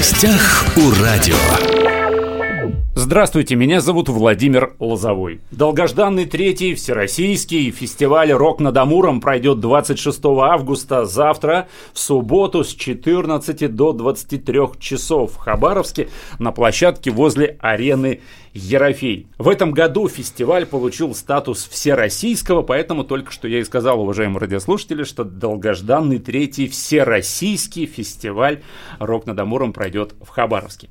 гостях у радио. Здравствуйте, меня зовут Владимир Лозовой. Долгожданный третий всероссийский фестиваль «Рок над Амуром» пройдет 26 августа, завтра, в субботу с 14 до 23 часов в Хабаровске на площадке возле арены Ерофей. В этом году фестиваль получил статус всероссийского, поэтому только что я и сказал, уважаемые радиослушатели, что долгожданный третий всероссийский фестиваль «Рок над Амуром» пройдет в Хабаровске.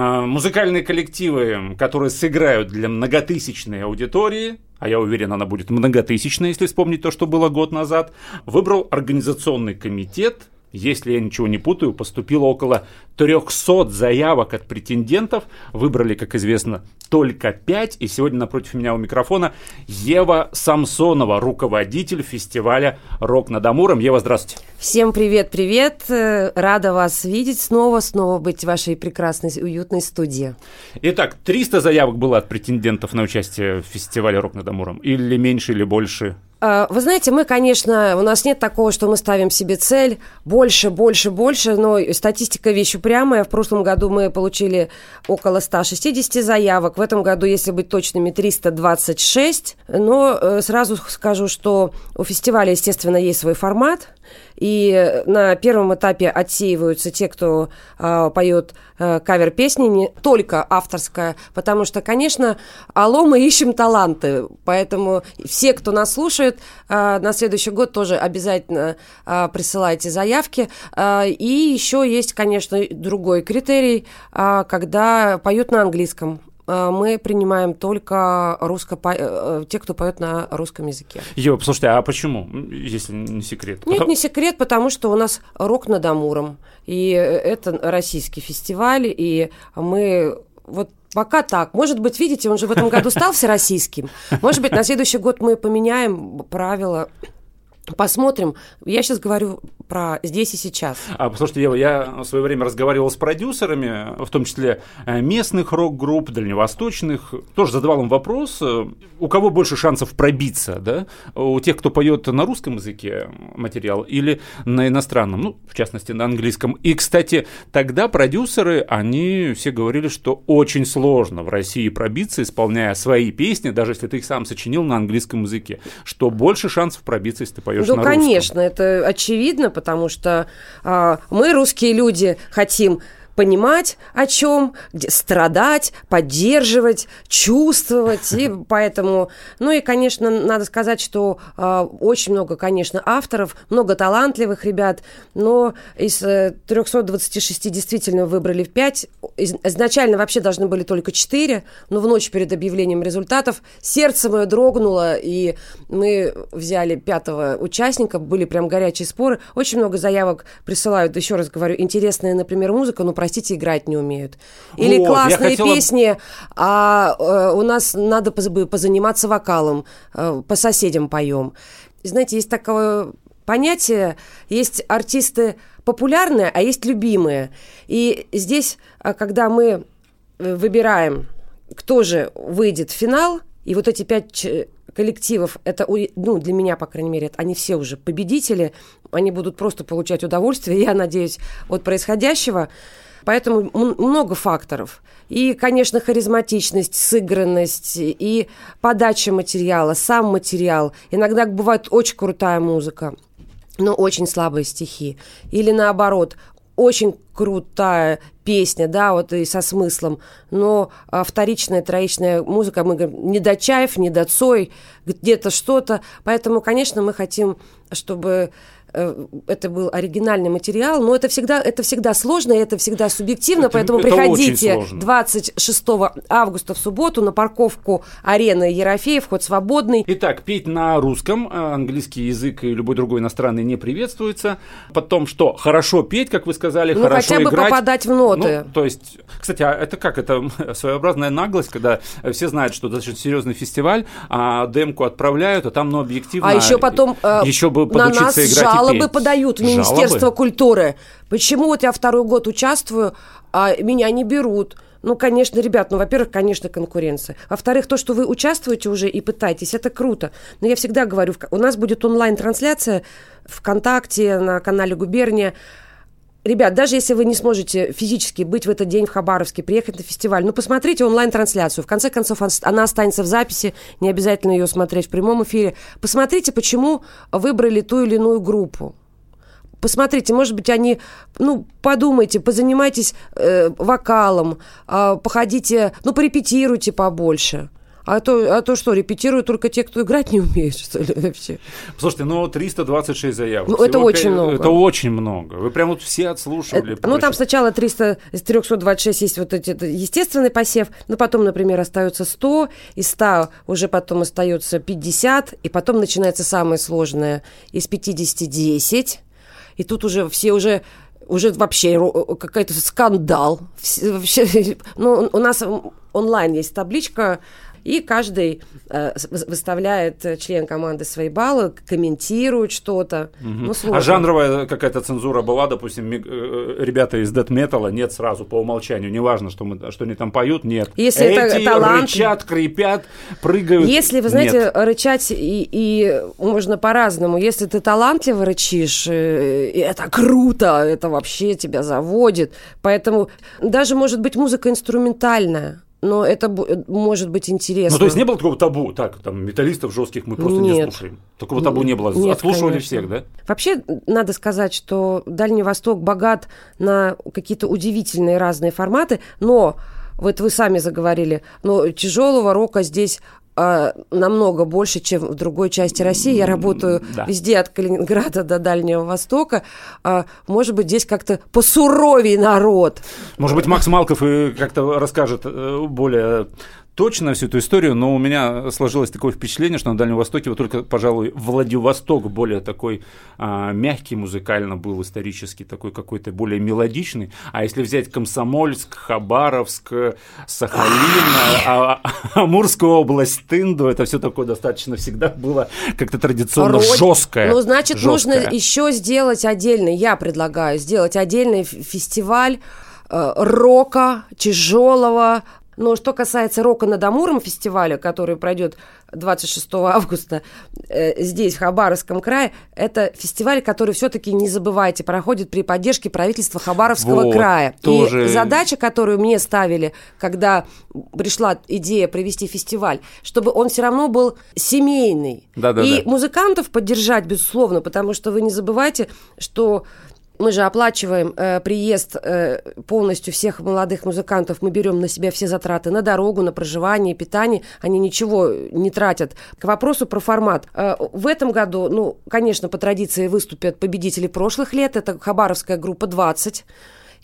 А, музыкальные коллективы, которые сыграют для многотысячной аудитории, а я уверен, она будет многотысячной, если вспомнить то, что было год назад, выбрал организационный комитет если я ничего не путаю, поступило около 300 заявок от претендентов. Выбрали, как известно, только 5. И сегодня напротив меня у микрофона Ева Самсонова, руководитель фестиваля «Рок над Амуром». Ева, здравствуйте. Всем привет-привет. Э, рада вас видеть снова, снова быть в вашей прекрасной, уютной студии. Итак, 300 заявок было от претендентов на участие в фестивале «Рок над Амуром». Или меньше, или больше? А, вы знаете, мы, конечно, у нас нет такого, что мы ставим себе цель больше, больше, больше, но статистика вещь упрямая. В прошлом году мы получили около 160 заявок, в этом году, если быть точными, 326. Но э, сразу скажу, что у фестиваля, естественно, есть свой формат. И на первом этапе отсеиваются те, кто э, поет э, кавер-песни, не только авторская, потому что, конечно, алло, мы ищем таланты, поэтому все, кто нас слушает, э, на следующий год тоже обязательно э, присылайте заявки. Э, и еще есть, конечно, другой критерий, э, когда поют на английском. Э, мы принимаем только русско э, э, те, кто поет на русском языке. Ева, послушайте, а почему, если не секрет? Нет, не секрет, потому что у нас рок над Амуром, и это российский фестиваль, и мы вот Пока так. Может быть, видите, он же в этом году стал всероссийским. Может быть, на следующий год мы поменяем правила Посмотрим. Я сейчас говорю про здесь и сейчас. А, послушайте, Ева, я в свое время разговаривал с продюсерами, в том числе э, местных рок-групп, дальневосточных. Тоже задавал им вопрос, э, у кого больше шансов пробиться, да? У тех, кто поет на русском языке материал или на иностранном, ну, в частности, на английском. И, кстати, тогда продюсеры, они все говорили, что очень сложно в России пробиться, исполняя свои песни, даже если ты их сам сочинил на английском языке, что больше шансов пробиться, если ты поешь поешь ну, на конечно, это очевидно, потому что а, мы, русские люди, хотим понимать, о чем, где страдать, поддерживать, чувствовать. И поэтому, ну и, конечно, надо сказать, что э, очень много, конечно, авторов, много талантливых ребят, но из э, 326 действительно выбрали 5. Изначально вообще должны были только 4, но в ночь перед объявлением результатов сердце мое дрогнуло, и мы взяли пятого участника, были прям горячие споры. Очень много заявок присылают, еще раз говорю, интересная, например, музыка, но, простите, играть не умеют. Или вот, классные хотела... песни, а э, у нас надо позаниматься вокалом, э, по соседям поем. Знаете, есть такое понятие, есть артисты популярные, а есть любимые. И здесь, э, когда мы э, выбираем, кто же выйдет в финал, и вот эти пять коллективов, это, ну, для меня, по крайней мере, они все уже победители, они будут просто получать удовольствие, я надеюсь, от происходящего. Поэтому много факторов. И, конечно, харизматичность, сыгранность, и подача материала, сам материал. Иногда бывает очень крутая музыка, но очень слабые стихи. Или наоборот, очень крутая песня, да, вот и со смыслом, но а, вторичная, троичная музыка, мы говорим, не до Чаев, не до Цой, где-то что-то, поэтому, конечно, мы хотим, чтобы это был оригинальный материал, но это всегда, это всегда сложно, и это всегда субъективно, это, поэтому это приходите 26 августа в субботу на парковку арены Ерофеев, вход свободный. Итак, петь на русском, э, английский язык и любой другой иностранный не приветствуется. Потом что? Хорошо петь, как вы сказали, ну, хорошо хотя бы играть. попадать в ноты. Ну, то есть, кстати, а это как? Это своеобразная наглость, когда все знают, что достаточно серьезный фестиваль, а демку отправляют, а там, ну, объективно... А еще потом э, еще бы на нас играть жалобы петь. подают в Министерство жалобы? культуры. Почему вот я второй год участвую, а меня не берут? Ну, конечно, ребят, ну, во-первых, конечно, конкуренция. Во-вторых, то, что вы участвуете уже и пытаетесь, это круто. Но я всегда говорю, у нас будет онлайн-трансляция ВКонтакте, на канале Губерния. Ребят, даже если вы не сможете физически быть в этот день в Хабаровске, приехать на фестиваль, ну, посмотрите онлайн-трансляцию. В конце концов, она останется в записи, не обязательно ее смотреть в прямом эфире. Посмотрите, почему выбрали ту или иную группу. Посмотрите, может быть, они, ну, подумайте, позанимайтесь э, вокалом, э, походите, ну, порепетируйте побольше. А то, а то что, репетируют только те, кто играть не умеет, что ли, вообще? Слушайте, ну 326 заявок. Ну, это очень много. Это очень много. Вы прям вот все отслушивали. Это, ну, там сначала 300, 326 есть вот эти, естественный посев, но потом, например, остается 100, из 100 уже потом остается 50, и потом начинается самое сложное. Из 50 10, и тут уже все уже уже вообще какой-то скандал. Вообще, ну, у нас онлайн есть табличка и каждый э, выставляет э, член команды свои баллы, комментирует что-то. Угу. Ну, а жанровая какая-то цензура была, допустим, э, ребята из дэт металла нет сразу по умолчанию, неважно, что, мы, что они там поют, нет. Если Эти это талант... рычат, крепят, прыгают. Если, вы знаете, нет. рычать и, и можно по-разному. Если ты талантливо рычишь, э, это круто, это вообще тебя заводит. Поэтому даже может быть музыка инструментальная но это может быть интересно. Ну, то есть не было такого табу, так, там, металлистов жестких мы просто Нет. не слушаем. Такого табу не было. Нет, Отслушивали конечно. всех, да? Вообще, надо сказать, что Дальний Восток богат на какие-то удивительные разные форматы, но вот вы сами заговорили, но тяжелого рока здесь а, намного больше, чем в другой части России. Я работаю да. везде от Калининграда до Дальнего Востока. А, может быть, здесь как-то посуровей народ. Может быть, Макс Малков и как-то расскажет э, более точно всю эту историю, но у меня сложилось такое впечатление, что на Дальнем Востоке вот только, пожалуй, Владивосток более такой а, мягкий музыкально был, исторически такой какой-то более мелодичный. А если взять Комсомольск, Хабаровск, Сахалин, а, а, Амурскую область, Тынду, это все такое достаточно всегда было как-то традиционно Род... жесткое. Ну, значит, жесткое. нужно еще сделать отдельный, я предлагаю сделать отдельный фестиваль э, рока, тяжелого, но что касается «Рока над Амуром» фестиваля, который пройдет 26 августа э, здесь, в Хабаровском крае, это фестиваль, который все-таки, не забывайте, проходит при поддержке правительства Хабаровского вот, края. Тоже... И задача, которую мне ставили, когда пришла идея провести фестиваль, чтобы он все равно был семейный. Да, да, и да. музыкантов поддержать, безусловно, потому что вы не забывайте, что мы же оплачиваем э, приезд э, полностью всех молодых музыкантов, мы берем на себя все затраты на дорогу, на проживание, питание, они ничего не тратят. К вопросу про формат. Э, в этом году, ну, конечно, по традиции выступят победители прошлых лет, это хабаровская группа 20,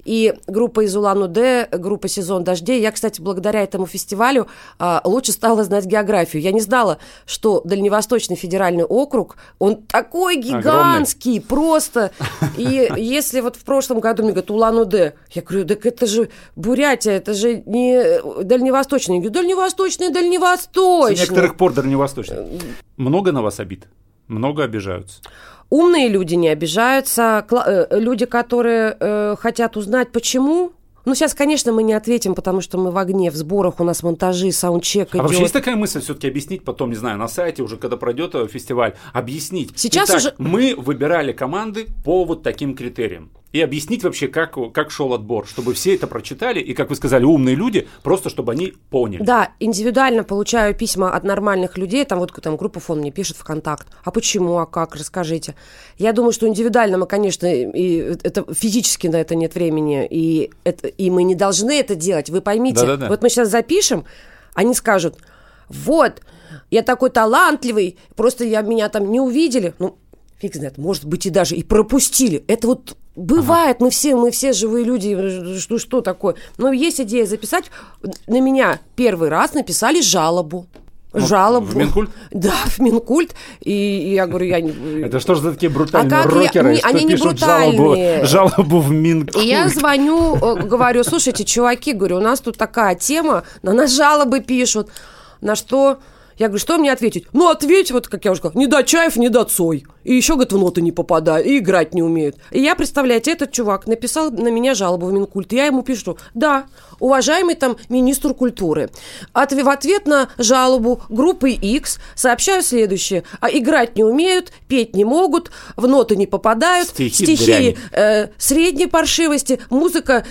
и группа из Улан-Удэ, группа «Сезон дождей». Я, кстати, благодаря этому фестивалю а, лучше стала знать географию. Я не знала, что Дальневосточный федеральный округ, он такой гигантский, Огромный. просто. И если вот в прошлом году мне говорят Улан-Удэ, я говорю, так это же Бурятия, это же не Дальневосточный. Я говорю, Дальневосточный, Дальневосточный. С некоторых пор Дальневосточный. Много на вас обид? Много обижаются? Умные люди не обижаются, э, люди, которые э, хотят узнать, почему, ну, сейчас, конечно, мы не ответим, потому что мы в огне, в сборах, у нас монтажи, саундчек а идет. вообще есть такая мысль все-таки объяснить потом, не знаю, на сайте уже, когда пройдет э, фестиваль, объяснить. Сейчас Итак, уже... мы выбирали команды по вот таким критериям и объяснить вообще, как, как шел отбор, чтобы все это прочитали, и, как вы сказали, умные люди, просто чтобы они поняли. Да, индивидуально получаю письма от нормальных людей, там вот там группа фон мне пишет ВКонтакт, а почему, а как, расскажите. Я думаю, что индивидуально мы, конечно, и это физически на это нет времени, и, это, и мы не должны это делать, вы поймите. Да-да-да. Вот мы сейчас запишем, они скажут, вот, я такой талантливый, просто я меня там не увидели. Ну, фиг знает, может быть, и даже и пропустили. Это вот Бывает, ага. мы все, мы все живые люди, что, что такое. Но есть идея записать. На меня первый раз написали жалобу. Вот, жалобу. В Минкульт? Да, в Минкульт. И, и я говорю, я не... Это что же за такие брутальные а рокеры, я... что Они не брутальные. Жалобу, жалобу в Минкульт? И я звоню, э, говорю, слушайте, чуваки, говорю, у нас тут такая тема, на нас жалобы пишут. На что Я говорю, что мне ответить? Ну, ответь, вот как я уже сказала, не до чаев, не до цой. И еще, говорит, в ноты не попадаю, и играть не умеют. И я, представляете, этот чувак написал на меня жалобу в Минкульт. И я ему пишу, да, уважаемый там министр культуры, от, в ответ на жалобу группы X сообщаю следующее. А играть не умеют, петь не могут, в ноты не попадают, Стихи стихи э, средней паршивости, музыка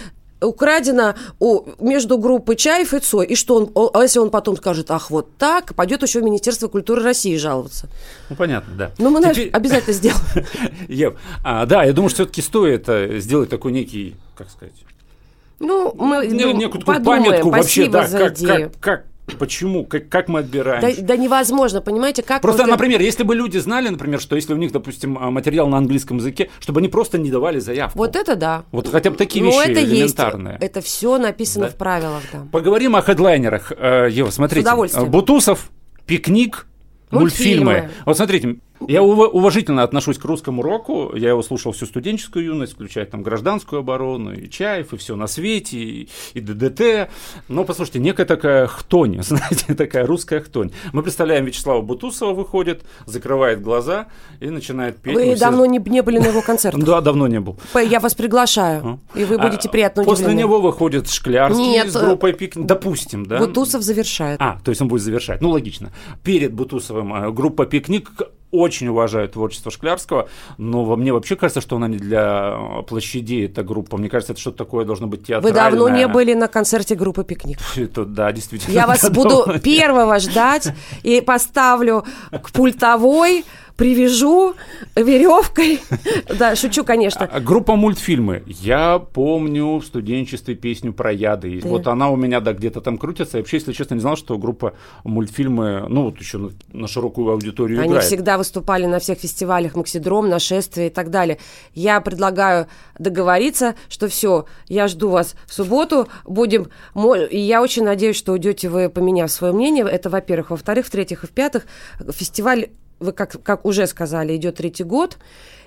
украдена у, между группой Чаев и Цой. И что он, о- а если он потом скажет, ах, вот так, пойдет еще в Министерство культуры России жаловаться. Ну, понятно, да. Ну, мы знаешь, Теперь- обязательно сделаем. Ев, а, да, я думаю, что все-таки стоит э, сделать такой некий, как сказать, Ну, мы не- некую подумаем. памятку вообще, да, как, как, почему, как, как мы отбираем. Да, да невозможно, понимаете, как... Просто, э, например, если бы люди знали, например, что если у них, допустим, а, материал на английском языке, чтобы они просто не давали заявку. Вот это да. Вот хотя бы такие Ну, вещи это есть. элементарные. Это все написано Да. в правилах, да. Поговорим о хедлайнерах. Э, Ева, смотрите. С удовольствием. Бутусов, пикник, мультфильмы. Мультфильмы. Вот смотрите, я ува- уважительно отношусь к русскому року. Я его слушал всю студенческую юность, включая там гражданскую оборону, и Чаев, и все на свете, и, и ДДТ. Но, послушайте, некая такая хтонь, знаете, такая русская хтонь. Мы представляем, Вячеслава Бутусова выходит, закрывает глаза и начинает петь. Вы Мы все- давно не, не были на его концертах. Да, давно не был. Я вас приглашаю, и вы будете А, приятно После удивлены. него выходит Шклярский с э, группой «Пикник». Допустим, да? Бутусов завершает. А, то есть он будет завершать. Ну, логично. Перед Бутусовым э, группа «Пикник» очень уважает творчество Шклярского, но мне вообще кажется, что она не для э, площадей, эта группа. Мне кажется, это что-то такое должно быть Вы театральное. давно не были на концерте группы «Пикник». Это, да, действительно. Я вас буду первого ждать и поставлю к пультовой, привяжу веревкой. Да, шучу, конечно. А, Группа мультфильмы. Я помню в студенчестве песню про яды. И Вот она у меня, да, где-то там крутится. Я вообще, если честно, не знал, что группа мультфильмы, ну, вот еще на, широкую аудиторию Они играет. всегда выступали на всех фестивалях, Максидром, нашествие и так далее. Я предлагаю договориться, что все, я жду вас в субботу, будем... И я очень надеюсь, что уйдете вы, поменяв свое мнение. Это, во-первых. Во-вторых, в-третьих и в-пятых, фестиваль, вы как, как уже сказали, идет третий год.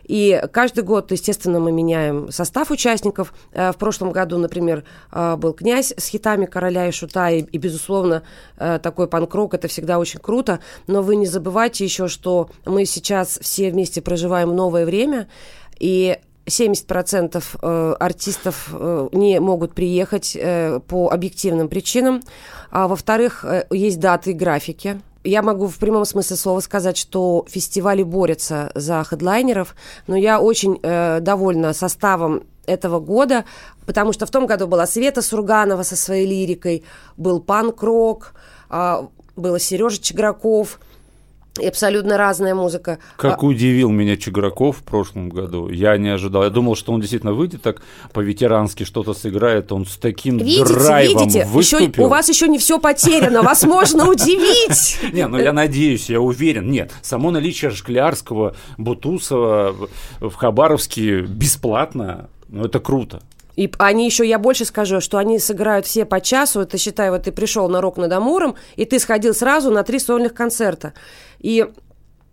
И каждый год, естественно, мы меняем состав участников. Э, В прошлом году, например, э, был князь с хитами короля и шута, и, и, безусловно, э, такой панк-рок, это всегда очень круто. Но вы не забывайте еще, что мы сейчас все вместе проживаем новое время, и 70% э, артистов не могут приехать по объективным причинам. А во-вторых, есть даты и графики. Я могу в прямом смысле слова сказать, что фестивали борются за хедлайнеров, но я очень э, довольна составом этого года, потому что в том году была Света Сурганова со своей лирикой, был панк-рок, а, было Сережа Чеграков, и абсолютно разная музыка. Как удивил меня Чиграков в прошлом году. Я не ожидал. Я думал, что он действительно выйдет так по-ветерански что-то сыграет. Он с таким Видите, драйвом видите, еще, выступил. у вас еще не все потеряно, вас можно удивить. Не, ну я надеюсь, я уверен. Нет, само наличие Шклярского, Бутусова в- в Хабаровске бесплатно, ну это круто. И они еще, я больше скажу, что они сыграют все по часу. Это, считай, вот ты пришел на рок над Амуром, и ты сходил сразу на три сольных концерта. И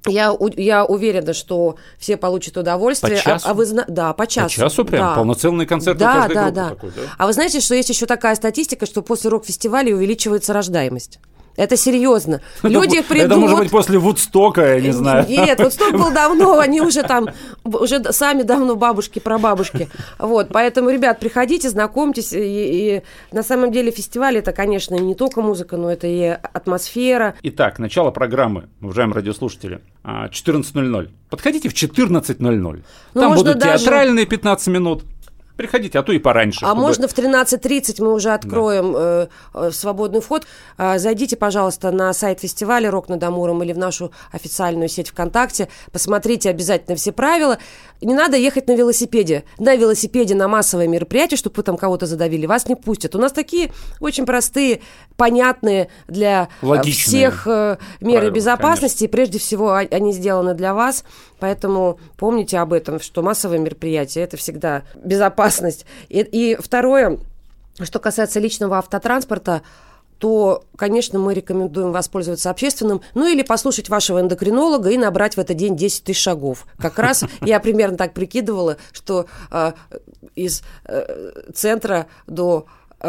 я, у- я уверена, что все получат удовольствие. По часу? А, а вы Да, по часу. По часу прям? Да. Полноценный концерт у Да, каждой да, группы да. такой, да? А вы знаете, что есть еще такая статистика, что после рок-фестиваля увеличивается рождаемость? Это серьезно. Люди это, придут... это может быть после Вудстока, я не знаю. Нет, вот сток был давно, они уже там, уже сами давно бабушки, прабабушки. Вот, поэтому, ребят, приходите, знакомьтесь. И, и на самом деле фестиваль это, конечно, не только музыка, но это и атмосфера. Итак, начало программы, уважаемые радиослушатели, а, 14.00. Подходите в 14.00. Ну, Там будут даже- театральные 15 минут. Приходите, а то и пораньше. А чтобы- можно в 13.30 мы уже откроем э, э, свободный вход. А, зайдите, пожалуйста, на сайт фестиваля «Рок над Амуром» или в нашу официальную сеть ВКонтакте. Посмотрите обязательно все правила. Не надо ехать на велосипеде. На велосипеде на массовое мероприятие, чтобы вы там кого-то задавили, вас не пустят. У нас такие очень простые, понятные для э, Логичные всех э, меры правила, безопасности. И прежде всего а- они сделаны для вас. Поэтому помните об этом, что массовое мероприятие – это всегда безопасность. И, и второе, что касается личного автотранспорта, то, конечно, мы рекомендуем воспользоваться общественным, ну или послушать вашего эндокринолога и набрать в этот день 10 тысяч шагов. Как раз я примерно так прикидывала, что э, из э, центра до э,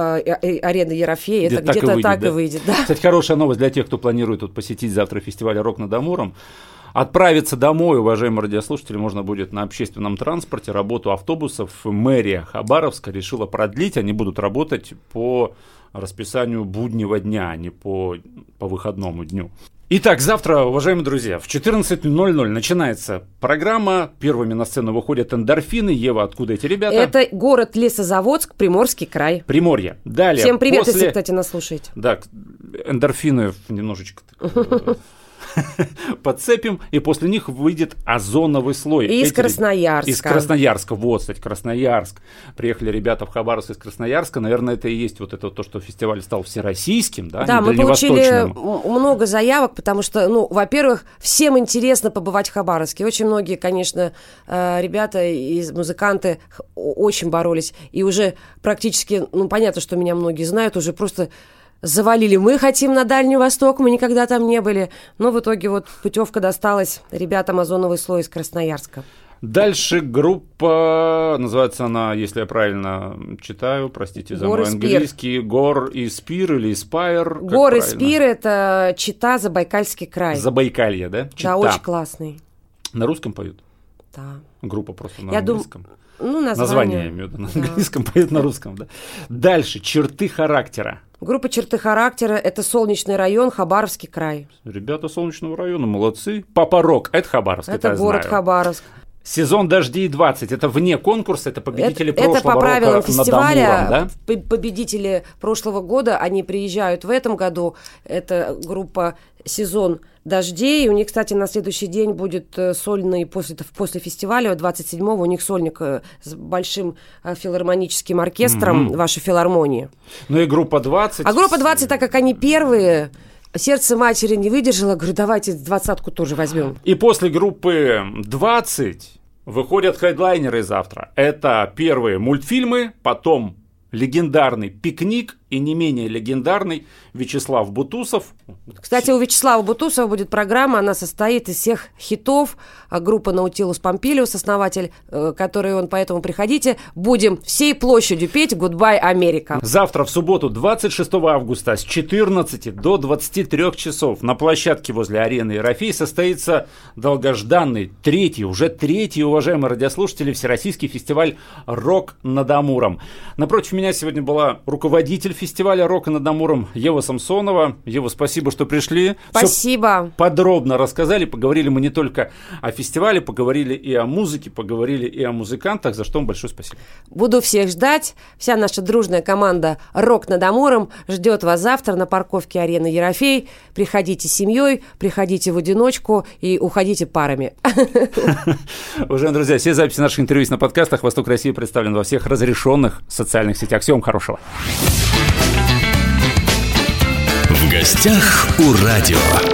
арены Ерофея, это где-то так, и, так да? и выйдет. Да. Кстати, хорошая новость для тех, кто планирует тут посетить завтра фестиваль «Рок над Амуром». Отправиться домой, уважаемые радиослушатели, можно будет на общественном транспорте. Работу автобусов мэрия Хабаровска решила продлить. Они будут работать по расписанию буднего дня, а не по, по выходному дню. Итак, завтра, уважаемые друзья, в 14.00 начинается программа. Первыми на сцену выходят эндорфины. Ева, откуда эти ребята? Это город Лесозаводск, Приморский край. Приморье. Далее. Всем привет, после... если, кстати, нас слушаете. Да, эндорфины немножечко подцепим, и после них выйдет озоновый слой. Из Эти, Красноярска. Из Красноярска, вот, кстати, Красноярск. Приехали ребята в Хабаровск из Красноярска, наверное, это и есть вот это то, что фестиваль стал всероссийским, да, Да, мы получили много заявок, потому что, ну, во-первых, всем интересно побывать в Хабаровске. Очень многие, конечно, э, ребята из музыканты очень боролись, и уже практически, ну, понятно, что меня многие знают, уже просто завалили. Мы хотим на Дальний Восток, мы никогда там не были. Но в итоге вот путевка досталась ребятам озоновый слой из Красноярска. Дальше группа, называется она, если я правильно читаю, простите за Гор мой английский, Гор и Спир или Спайр. Гор и Спир – это Чита, Забайкальский край. Забайкалье, да? Чита. Да, очень классный. На русском поют? Да. Группа просто на я английском? Дум... Ну, название. Название виду, на английском да. поют на русском, да. Дальше, черты характера. Группа черты характера – это Солнечный район, Хабаровский край. Ребята Солнечного района молодцы. Папа Рок – это Хабаровск, это, это город знаю. Хабаровск. Сезон дождей 20 это вне конкурса, это победители это, прошлого Это по правилам рока фестиваля. Амуром, да? Победители прошлого года, они приезжают в этом году. Это группа сезон дождей. У них, кстати, на следующий день будет э, сольный после, после фестиваля, 27-го, у них сольник э, с большим э, филармоническим оркестром mm-hmm. вашей филармонии. Ну и группа 20. А группа 20, так как они первые, сердце матери не выдержало, говорю, давайте двадцатку тоже возьмем. И после группы 20 выходят хедлайнеры завтра. Это первые мультфильмы, потом легендарный «Пикник» и не менее легендарный Вячеслав Бутусов. Кстати, у Вячеслава Бутусова будет программа, она состоит из всех хитов а группы «Наутилус Помпилиус», основатель, э, который он, поэтому приходите, будем всей площадью петь «Гудбай, Америка». Завтра, в субботу, 26 августа, с 14 до 23 часов на площадке возле арены Ерофей состоится долгожданный, третий, уже третий, уважаемые радиослушатели, Всероссийский фестиваль «Рок над Амуром». Напротив меня сегодня была руководитель фестиваля «Рок над Амуром» Ева Самсонова. Ева, спасибо, что пришли. Спасибо. Все подробно рассказали. Поговорили мы не только о фестивале, поговорили и о музыке, поговорили и о музыкантах, за что вам большое спасибо. Буду всех ждать. Вся наша дружная команда «Рок над Амуром» ждет вас завтра на парковке арены Ерофей. Приходите с семьей, приходите в одиночку и уходите парами. Уважаемые друзья, все записи наших интервью есть на подкастах. «Восток России» представлен во всех разрешенных социальных сетях. Всего вам хорошего. В гостях у радио.